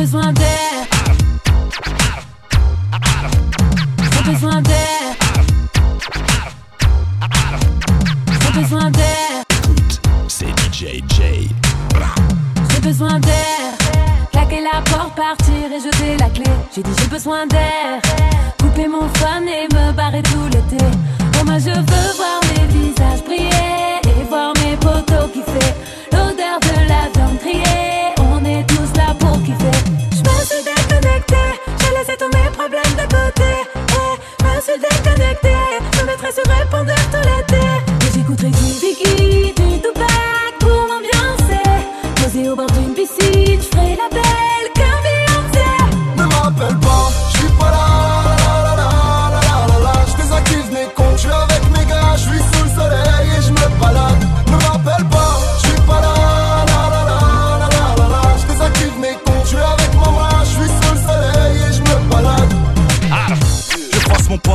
besoin d'air. J'ai besoin d'air. J'ai besoin d'air. C'est DJ J. J'ai besoin d'air. Claquer la porte, partir et jeter la clé. J'ai dit j'ai besoin d'air. Couper mon fun et me barrer tout l'été. Oh, moi je veux voir mes visages briller suis déconnecté. Je mettrai sur répondeur tout l'été. Et j'écouterai du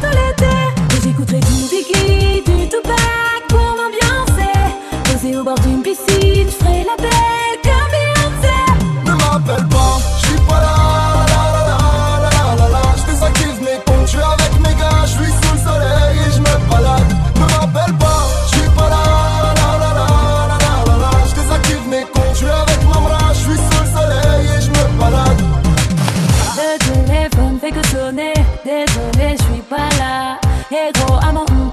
tout l'été. Et j'écouterai du Biggie, du Tupac pour m'ambiancer. Posé au bord d'une piscine, je ferai la belle comme Beyoncé. Ne m'appelle pas, je suis pas là, la la la la la la la Je désactive mes comptes, je suis avec mes gars, je suis sous le soleil et je me balade. Ne m'appelle pas, je suis pas là, la la la la la la la Je désactive mes comptes, je suis avec mon bras, je suis sous le soleil et je me balade. Le téléphone fait que sonner, désolé, je suis pas là. Et gros, à mon hum,